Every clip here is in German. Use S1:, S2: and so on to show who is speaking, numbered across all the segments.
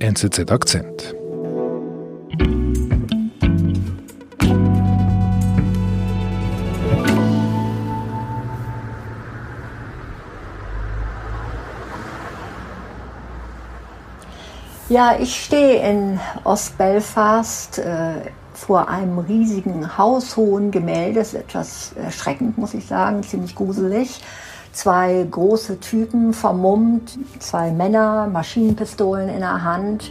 S1: NZZ Akzent.
S2: Ja, ich stehe in Ostbelfast äh, vor einem riesigen haushohen Gemälde. Das ist etwas erschreckend, muss ich sagen, ziemlich gruselig. Zwei große Typen vermummt, zwei Männer, Maschinenpistolen in der Hand,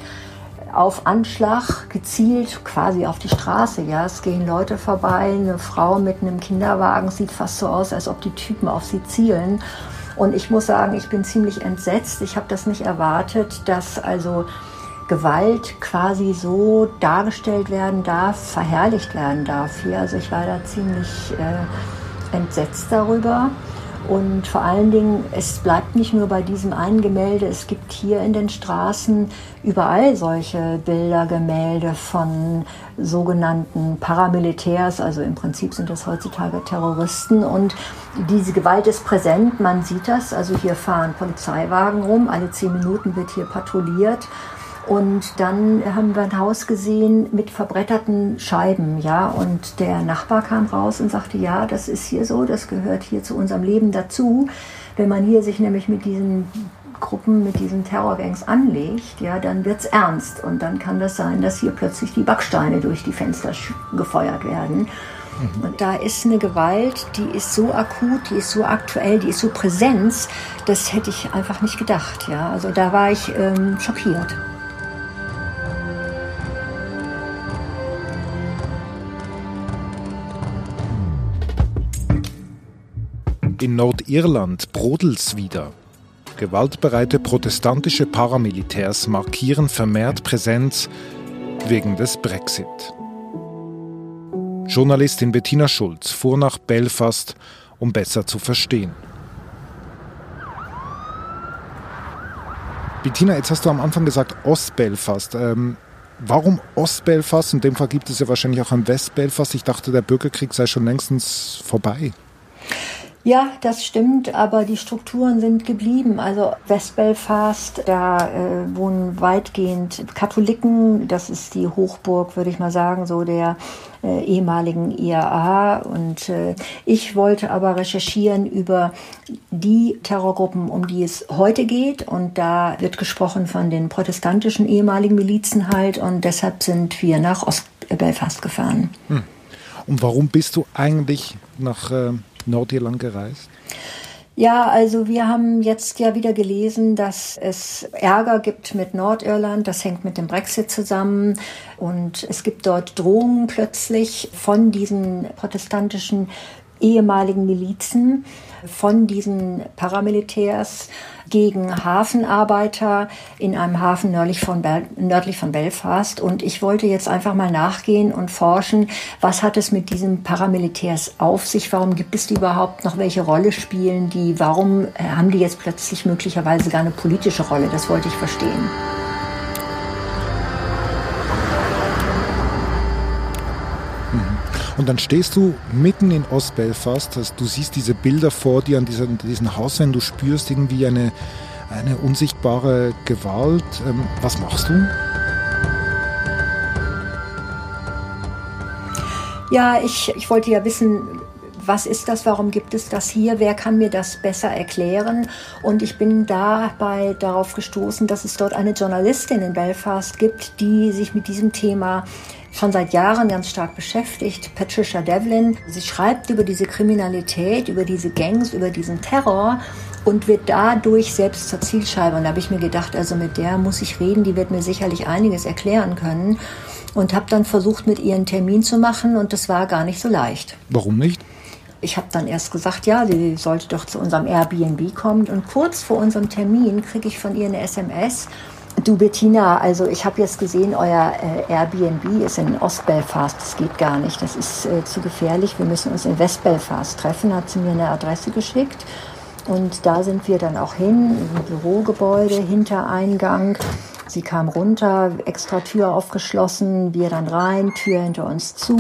S2: auf Anschlag gezielt quasi auf die Straße. Ja, es gehen Leute vorbei, eine Frau mit einem Kinderwagen sieht fast so aus, als ob die Typen auf sie zielen. Und ich muss sagen, ich bin ziemlich entsetzt. Ich habe das nicht erwartet, dass also Gewalt quasi so dargestellt werden darf, verherrlicht werden darf hier. Also ich war da ziemlich äh, entsetzt darüber. Und vor allen Dingen, es bleibt nicht nur bei diesem einen Gemälde, es gibt hier in den Straßen überall solche Bilder, Gemälde von sogenannten Paramilitärs, also im Prinzip sind das heutzutage Terroristen. Und diese Gewalt ist präsent, man sieht das. Also hier fahren Polizeiwagen rum, alle zehn Minuten wird hier patrouilliert. Und dann haben wir ein Haus gesehen mit verbretterten Scheiben, ja. Und der Nachbar kam raus und sagte, ja, das ist hier so, das gehört hier zu unserem Leben dazu. Wenn man hier sich nämlich mit diesen Gruppen, mit diesen Terrorgangs anlegt, ja, dann wird's ernst. Und dann kann das sein, dass hier plötzlich die Backsteine durch die Fenster gefeuert werden. Mhm. Und da ist eine Gewalt, die ist so akut, die ist so aktuell, die ist so Präsenz, das hätte ich einfach nicht gedacht. Ja. Also da war ich ähm, schockiert.
S1: In Nordirland brodelt's wieder. Gewaltbereite protestantische Paramilitärs markieren vermehrt Präsenz wegen des Brexit. Journalistin Bettina Schulz fuhr nach Belfast, um besser zu verstehen. Bettina, jetzt hast du am Anfang gesagt Ostbelfast. Ähm, warum Ostbelfast? In dem Fall gibt es ja wahrscheinlich auch ein Westbelfast. Ich dachte, der Bürgerkrieg sei schon längstens vorbei.
S2: Ja, das stimmt, aber die Strukturen sind geblieben. Also Westbelfast, da äh, wohnen weitgehend Katholiken. Das ist die Hochburg, würde ich mal sagen, so der äh, ehemaligen IAA. Und äh, ich wollte aber recherchieren über die Terrorgruppen, um die es heute geht. Und da wird gesprochen von den protestantischen ehemaligen Milizen halt. Und deshalb sind wir nach Ostbelfast gefahren. Hm.
S1: Und warum bist du eigentlich nach äh, Nordirland gereist?
S2: Ja, also wir haben jetzt ja wieder gelesen, dass es Ärger gibt mit Nordirland. Das hängt mit dem Brexit zusammen. Und es gibt dort Drohungen plötzlich von diesen protestantischen ehemaligen Milizen, von diesen Paramilitärs gegen Hafenarbeiter in einem Hafen nördlich von, nördlich von Belfast. Und ich wollte jetzt einfach mal nachgehen und forschen, was hat es mit diesen Paramilitärs auf sich? Warum gibt es die überhaupt noch? Welche Rolle spielen die? Warum äh, haben die jetzt plötzlich möglicherweise gar eine politische Rolle? Das wollte ich verstehen.
S1: Und dann stehst du mitten in Ostbelfast, also du siehst diese Bilder vor dir an diesen, diesen Hauswänden, du spürst irgendwie eine, eine unsichtbare Gewalt. Ähm, was machst du?
S2: Ja, ich, ich wollte ja wissen, was ist das, warum gibt es das hier, wer kann mir das besser erklären. Und ich bin dabei darauf gestoßen, dass es dort eine Journalistin in Belfast gibt, die sich mit diesem Thema schon seit Jahren ganz stark beschäftigt, Patricia Devlin. Sie schreibt über diese Kriminalität, über diese Gangs, über diesen Terror und wird dadurch selbst zur Zielscheibe. Und da habe ich mir gedacht, also mit der muss ich reden, die wird mir sicherlich einiges erklären können. Und habe dann versucht, mit ihr einen Termin zu machen und das war gar nicht so leicht.
S1: Warum nicht?
S2: Ich habe dann erst gesagt, ja, sie sollte doch zu unserem Airbnb kommen. Und kurz vor unserem Termin kriege ich von ihr eine SMS Du Bettina, also ich habe jetzt gesehen, euer äh, Airbnb ist in Ostbelfast. Das geht gar nicht. Das ist äh, zu gefährlich. Wir müssen uns in Westbelfast treffen. Hat sie mir eine Adresse geschickt. Und da sind wir dann auch hin, im Bürogebäude, Hintereingang. Sie kam runter, extra Tür aufgeschlossen, wir dann rein, Tür hinter uns zu.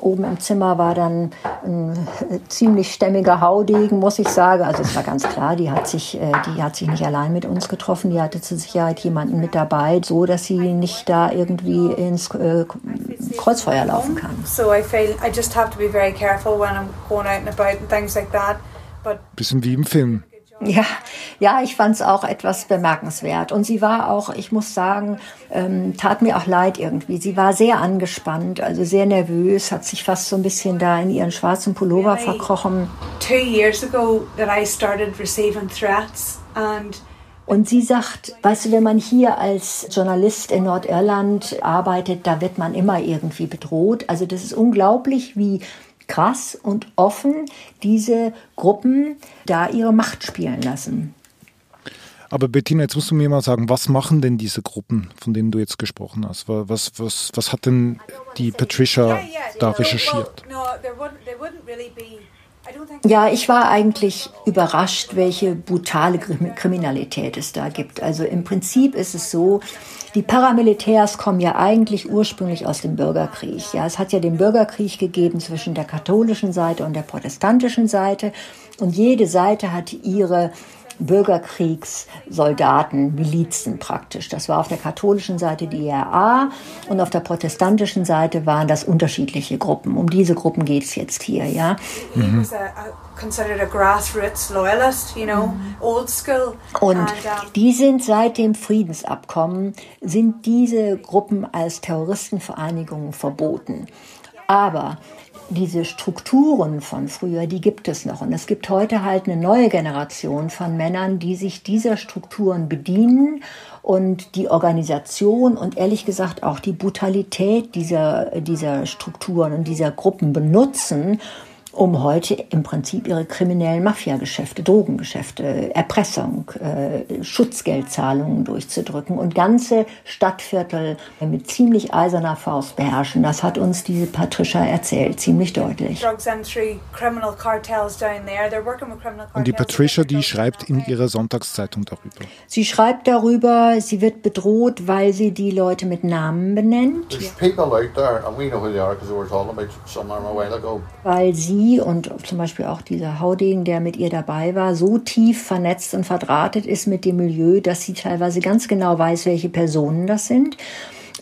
S2: Oben im Zimmer war dann ein äh, ziemlich stämmiger Haudegen, muss ich sagen. Also es war ganz klar, die hat sich, äh, die hat sich nicht allein mit uns getroffen. Die hatte zur Sicherheit jemanden mit dabei, so dass sie nicht da irgendwie ins äh, Kreuzfeuer laufen kann. So I feel I just have to be very careful when I'm going out and about and things like that.
S1: Bisschen wie im Film.
S2: Ja, ja, ich fand es auch etwas bemerkenswert. Und sie war auch, ich muss sagen, ähm, tat mir auch leid irgendwie. Sie war sehr angespannt, also sehr nervös, hat sich fast so ein bisschen da in ihren schwarzen Pullover verkrochen. Two years ago that I started receiving threats and und sie sagt, weißt du, wenn man hier als Journalist in Nordirland arbeitet, da wird man immer irgendwie bedroht. Also das ist unglaublich, wie krass und offen diese Gruppen da ihre Macht spielen lassen.
S1: Aber Bettina, jetzt musst du mir mal sagen, was machen denn diese Gruppen, von denen du jetzt gesprochen hast? Was, was, was hat denn die Patricia da recherchiert?
S2: Ja, ich war eigentlich überrascht, welche brutale Kriminalität es da gibt. Also im Prinzip ist es so, die Paramilitärs kommen ja eigentlich ursprünglich aus dem Bürgerkrieg. Ja, es hat ja den Bürgerkrieg gegeben zwischen der katholischen Seite und der protestantischen Seite. Und jede Seite hat ihre Bürgerkriegssoldaten, Milizen praktisch. Das war auf der katholischen Seite die IRA und auf der protestantischen Seite waren das unterschiedliche Gruppen. Um diese Gruppen geht es jetzt hier, ja. Mhm. Und die sind seit dem Friedensabkommen, sind diese Gruppen als Terroristenvereinigungen verboten. Aber diese Strukturen von früher, die gibt es noch. Und es gibt heute halt eine neue Generation von Männern, die sich dieser Strukturen bedienen und die Organisation und ehrlich gesagt auch die Brutalität dieser, dieser Strukturen und dieser Gruppen benutzen, um heute im Prinzip ihre kriminellen Mafiageschäfte, Drogengeschäfte, Erpressung, äh, Schutzgeldzahlungen durchzudrücken und ganze Stadtviertel mit ziemlich eiserner Faust beherrschen. Das hat uns diese Patricia erzählt, ziemlich deutlich.
S1: Und die Patricia, die schreibt in ihrer Sonntagszeitung darüber.
S2: Sie schreibt darüber, sie wird bedroht, weil sie die Leute mit Namen benennt. Weil sie und zum Beispiel auch dieser Hauding, der mit ihr dabei war, so tief vernetzt und verdrahtet ist mit dem Milieu, dass sie teilweise ganz genau weiß, welche Personen das sind.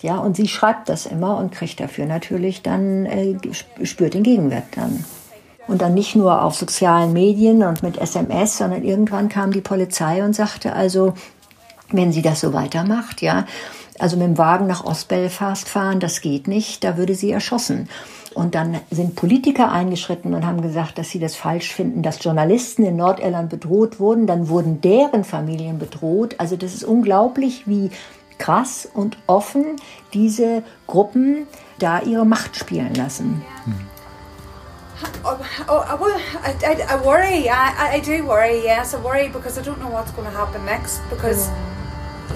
S2: Ja, und sie schreibt das immer und kriegt dafür natürlich dann, äh, spürt den Gegenwert dann. Und dann nicht nur auf sozialen Medien und mit SMS, sondern irgendwann kam die Polizei und sagte also, wenn sie das so weitermacht, ja, also mit dem Wagen nach Ostbelfast fahren, das geht nicht, da würde sie erschossen. Und dann sind Politiker eingeschritten und haben gesagt, dass sie das falsch finden, dass Journalisten in Nordirland bedroht wurden. Dann wurden deren Familien bedroht. Also das ist unglaublich, wie krass und offen diese Gruppen da ihre Macht spielen lassen. Hm. Oh, oh, I, I, I worry. I, I do worry. Yes, I worry because I don't know what's going to happen next. Because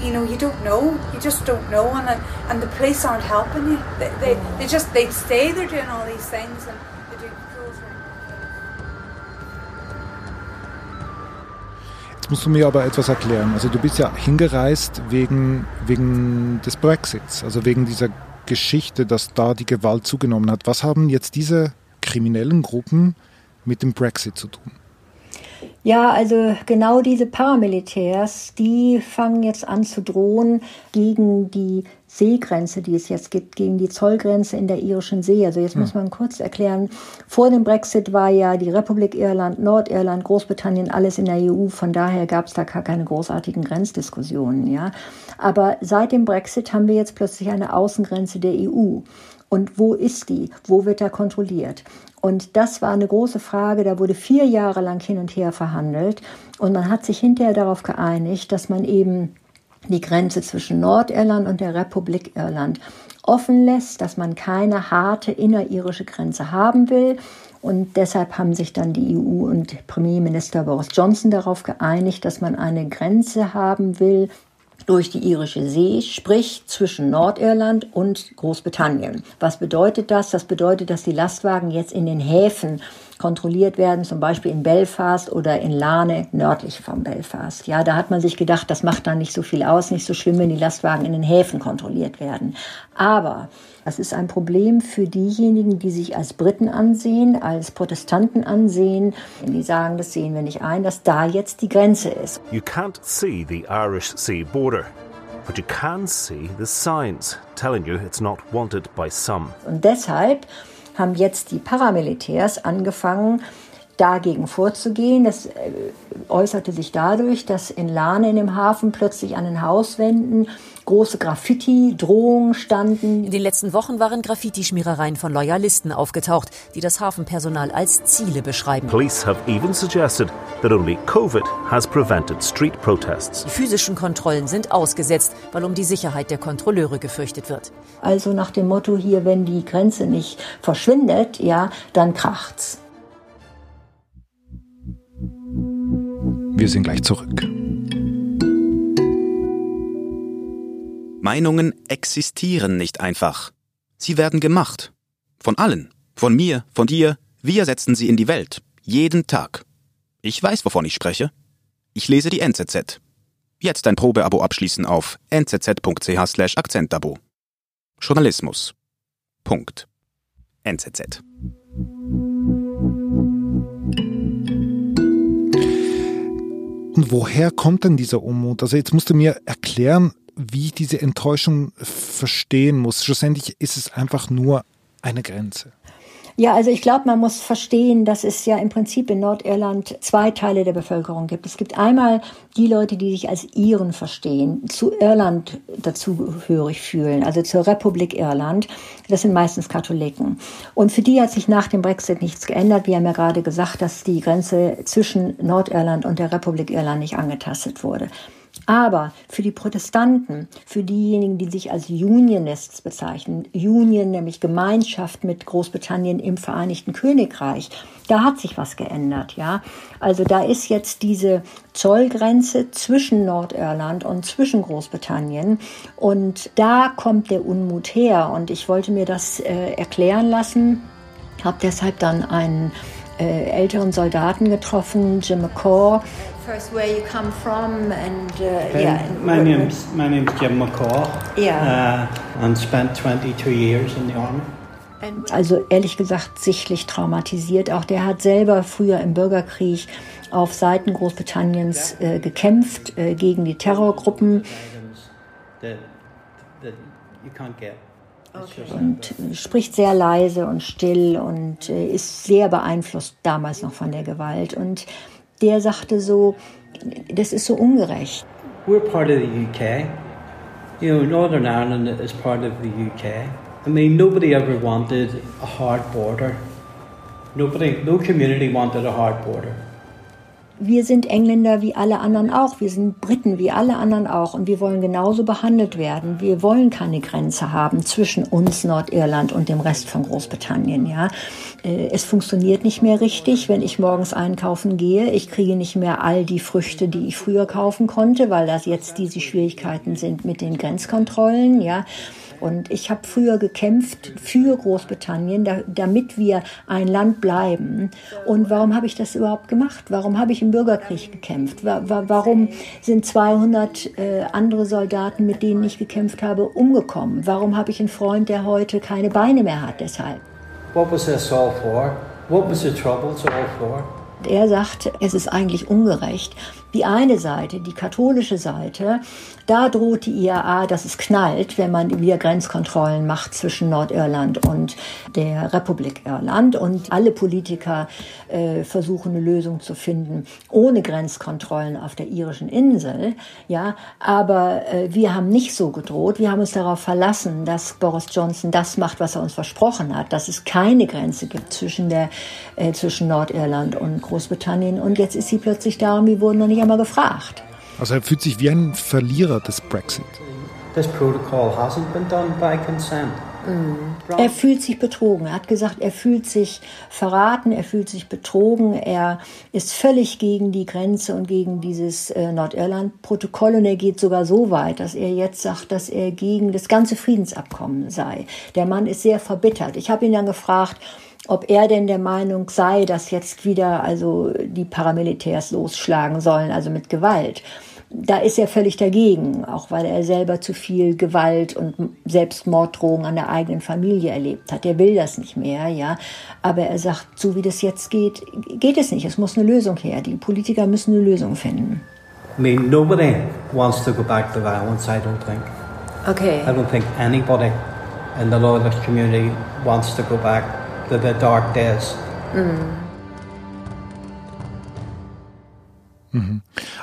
S2: you know, you don't know. You just don't know, and uh, and the police aren't helping you. They, they, they just they stay there doing all these things and they do
S1: Jetzt musst du mir aber etwas erklären. Also du bist ja hingereist wegen wegen des Brexits, also wegen dieser Geschichte, dass da die Gewalt zugenommen hat. Was haben jetzt diese kriminellen Gruppen mit dem Brexit zu tun?
S2: Ja, also genau diese Paramilitärs, die fangen jetzt an zu drohen gegen die Seegrenze, die es jetzt gibt, gegen die Zollgrenze in der irischen See. Also jetzt hm. muss man kurz erklären, vor dem Brexit war ja die Republik Irland, Nordirland, Großbritannien alles in der EU, von daher gab es da gar keine großartigen Grenzdiskussionen, ja. Aber seit dem Brexit haben wir jetzt plötzlich eine Außengrenze der EU. Und wo ist die? Wo wird da kontrolliert? Und das war eine große Frage. Da wurde vier Jahre lang hin und her verhandelt. Und man hat sich hinterher darauf geeinigt, dass man eben die Grenze zwischen Nordirland und der Republik Irland offen lässt, dass man keine harte innerirische Grenze haben will. Und deshalb haben sich dann die EU und Premierminister Boris Johnson darauf geeinigt, dass man eine Grenze haben will, durch die irische See, sprich zwischen Nordirland und Großbritannien. Was bedeutet das? Das bedeutet, dass die Lastwagen jetzt in den Häfen kontrolliert werden, zum Beispiel in Belfast oder in Lane, nördlich von Belfast. Ja, da hat man sich gedacht, das macht dann nicht so viel aus, nicht so schlimm, wenn die Lastwagen in den Häfen kontrolliert werden. Aber das ist ein Problem für diejenigen, die sich als Briten ansehen, als Protestanten ansehen. Die sagen, das sehen wir nicht ein, dass da jetzt die Grenze ist.
S3: You can't see the Irish Sea border. But you can see the signs telling you it's not wanted by some.
S2: Und deshalb haben jetzt die Paramilitärs angefangen, dagegen vorzugehen. Das äh, äußerte sich dadurch, dass in Lane in dem Hafen plötzlich an den Hauswänden große Graffiti-Drohungen standen.
S4: In den letzten Wochen waren Graffiti-Schmierereien von Loyalisten aufgetaucht, die das Hafenpersonal als Ziele beschreiben.
S3: Police have even suggested that only COVID has prevented street protests.
S4: Die physischen Kontrollen sind ausgesetzt, weil um die Sicherheit der Kontrolleure gefürchtet wird.
S2: Also nach dem Motto hier, wenn die Grenze nicht verschwindet, ja, dann kracht's.
S1: Wir sind gleich zurück.
S5: Meinungen existieren nicht einfach. Sie werden gemacht. Von allen. Von mir, von dir. Wir setzen sie in die Welt. Jeden Tag. Ich weiß, wovon ich spreche. Ich lese die NZZ. Jetzt ein Probeabo abschließen auf nzz.ch slash Akzentabo. Journalismus. Punkt. NZZ.
S1: Und woher kommt denn dieser Unmut? Also jetzt musst du mir erklären, wie ich diese Enttäuschung verstehen muss. Schlussendlich ist es einfach nur eine Grenze.
S2: Ja, also ich glaube, man muss verstehen, dass es ja im Prinzip in Nordirland zwei Teile der Bevölkerung gibt. Es gibt einmal die Leute, die sich als Iren verstehen, zu Irland dazugehörig fühlen, also zur Republik Irland. Das sind meistens Katholiken. Und für die hat sich nach dem Brexit nichts geändert. Wir haben ja gerade gesagt, dass die Grenze zwischen Nordirland und der Republik Irland nicht angetastet wurde. Aber für die Protestanten, für diejenigen, die sich als Unionists bezeichnen, Union, nämlich Gemeinschaft mit Großbritannien im Vereinigten Königreich, da hat sich was geändert, ja. Also da ist jetzt diese Zollgrenze zwischen Nordirland und zwischen Großbritannien. Und da kommt der Unmut her. Und ich wollte mir das äh, erklären lassen, habe deshalb dann einen äh, älteren Soldaten getroffen, Jim McCaw,
S6: first where you come from and uh, yeah.
S7: My name's my name's Jim McCaw.
S6: Yeah.
S7: Uh, and spent 22 years in the army.
S2: Also ehrlich gesagt sichtlich traumatisiert. Auch der hat selber früher im Bürgerkrieg auf Seiten Großbritanniens äh, gekämpft äh, gegen die Terrorgruppen. Und spricht sehr leise und still und äh, ist sehr beeinflusst damals noch von der Gewalt. Und der sagte so, das ist so ungerecht.
S7: We're part of the UK. You know, Northern Ireland is part of the UK. I mean, nobody ever wanted a hard border. Nobody, no community wanted a hard border
S2: wir sind Engländer wie alle anderen auch, wir sind Briten wie alle anderen auch und wir wollen genauso behandelt werden. Wir wollen keine Grenze haben zwischen uns, Nordirland und dem Rest von Großbritannien. Ja, äh, es funktioniert nicht mehr richtig, wenn ich morgens einkaufen gehe. Ich kriege nicht mehr all die Früchte, die ich früher kaufen konnte, weil das jetzt diese Schwierigkeiten sind mit den Grenzkontrollen. Ja, und ich habe früher gekämpft für Großbritannien, da, damit wir ein Land bleiben. Und warum habe ich das überhaupt gemacht? Warum habe ich im Bürgerkrieg gekämpft? Warum sind 200 äh, andere Soldaten, mit denen ich gekämpft habe, umgekommen? Warum habe ich einen Freund, der heute keine Beine mehr hat deshalb?
S7: What was this all for? What was the troubles all for?
S2: Er sagt, es ist eigentlich ungerecht. Die eine Seite, die katholische Seite, da droht die IAA, dass es knallt, wenn man wieder Grenzkontrollen macht zwischen Nordirland und der Republik Irland. Und alle Politiker äh, versuchen eine Lösung zu finden, ohne Grenzkontrollen auf der irischen Insel. Ja, aber äh, wir haben nicht so gedroht. Wir haben uns darauf verlassen, dass Boris Johnson das macht, was er uns versprochen hat, dass es keine Grenze gibt zwischen der äh, zwischen Nordirland und Großbritannien. Und jetzt ist sie plötzlich da und wir wurden noch nicht einmal gefragt.
S1: Also er fühlt sich wie ein Verlierer des Brexit.
S7: This protocol hasn't been done by consent.
S2: Er fühlt sich betrogen. Er hat gesagt, er fühlt sich verraten, er fühlt sich betrogen. Er ist völlig gegen die Grenze und gegen dieses äh, Nordirland-Protokoll. Und er geht sogar so weit, dass er jetzt sagt, dass er gegen das ganze Friedensabkommen sei. Der Mann ist sehr verbittert. Ich habe ihn dann gefragt, ob er denn der Meinung sei, dass jetzt wieder also die Paramilitärs losschlagen sollen, also mit Gewalt da ist er völlig dagegen, auch weil er selber zu viel Gewalt und Selbstmorddrohungen an der eigenen Familie erlebt hat. Er will das nicht mehr, ja. Aber er sagt, so wie das jetzt geht, geht es nicht. Es muss eine Lösung her. Die Politiker müssen eine Lösung finden.
S7: I mean, nobody wants to go back to violence, I don't think.
S2: Okay.
S7: I don't think anybody in the loyalist community wants to go back to the dark days. Mm.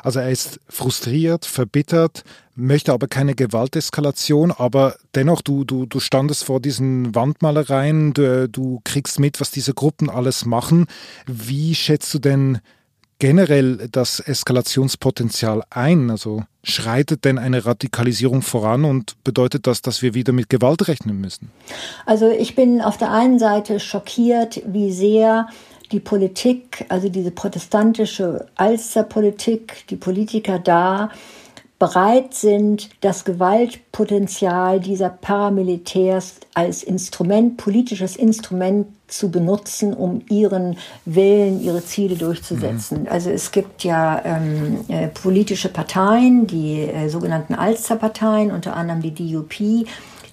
S1: Also er ist frustriert, verbittert, möchte aber keine Gewalteskalation, aber dennoch, du, du, du standest vor diesen Wandmalereien, du, du kriegst mit, was diese Gruppen alles machen. Wie schätzt du denn generell das Eskalationspotenzial ein? Also schreitet denn eine Radikalisierung voran und bedeutet das, dass wir wieder mit Gewalt rechnen müssen?
S2: Also ich bin auf der einen Seite schockiert, wie sehr die Politik, also diese protestantische Alsterpolitik, die Politiker da bereit sind, das Gewaltpotenzial dieser Paramilitärs als Instrument, politisches Instrument zu benutzen, um ihren Willen, ihre Ziele durchzusetzen. Mhm. Also es gibt ja ähm, äh, politische Parteien, die äh, sogenannten Alsterparteien, unter anderem die DUP,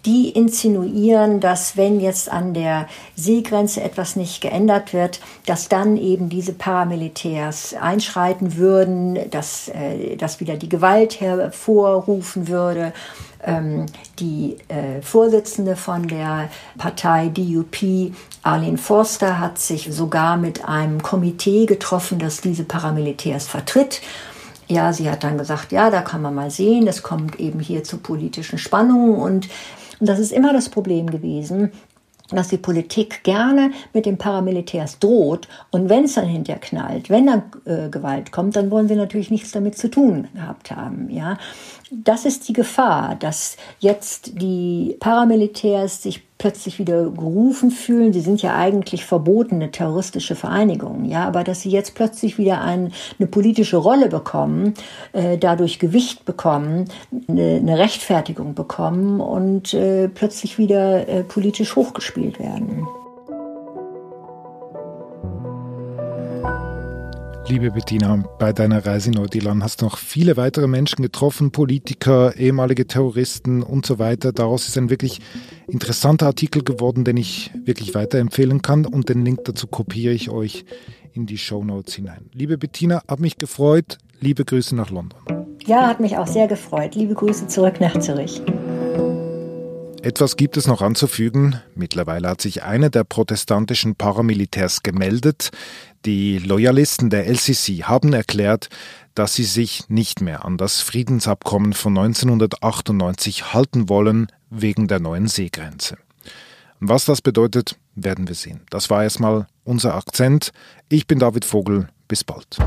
S2: die insinuieren, dass wenn jetzt an der Seegrenze etwas nicht geändert wird, dass dann eben diese Paramilitärs einschreiten würden, dass äh, das wieder die Gewalt hervorrufen würde. Ähm, die äh, Vorsitzende von der Partei DUP, Arlene Forster, hat sich sogar mit einem Komitee getroffen, das diese Paramilitärs vertritt. Ja, sie hat dann gesagt, ja, da kann man mal sehen, es kommt eben hier zu politischen Spannungen und und das ist immer das Problem gewesen, dass die Politik gerne mit den Paramilitärs droht und wenn es dann hinterher knallt, wenn dann äh, Gewalt kommt, dann wollen sie natürlich nichts damit zu tun gehabt haben. Ja, das ist die Gefahr, dass jetzt die Paramilitärs sich plötzlich wieder gerufen fühlen. Sie sind ja eigentlich verbotene terroristische Vereinigungen, ja, aber dass sie jetzt plötzlich wieder ein, eine politische Rolle bekommen, äh, dadurch Gewicht bekommen, eine, eine Rechtfertigung bekommen und äh, plötzlich wieder äh, politisch hochgespielt werden.
S1: Liebe Bettina, bei deiner Reise in Nordirland hast du noch viele weitere Menschen getroffen, Politiker, ehemalige Terroristen und so weiter. Daraus ist ein wirklich interessanter Artikel geworden, den ich wirklich weiterempfehlen kann und den Link dazu kopiere ich euch in die Show Notes hinein. Liebe Bettina, hat mich gefreut. Liebe Grüße nach London.
S2: Ja, hat mich auch sehr gefreut. Liebe Grüße zurück nach Zürich.
S1: Etwas gibt es noch anzufügen. Mittlerweile hat sich einer der protestantischen Paramilitärs gemeldet. Die Loyalisten der LCC haben erklärt, dass sie sich nicht mehr an das Friedensabkommen von 1998 halten wollen wegen der neuen Seegrenze. Was das bedeutet, werden wir sehen. Das war erstmal unser Akzent. Ich bin David Vogel. Bis bald.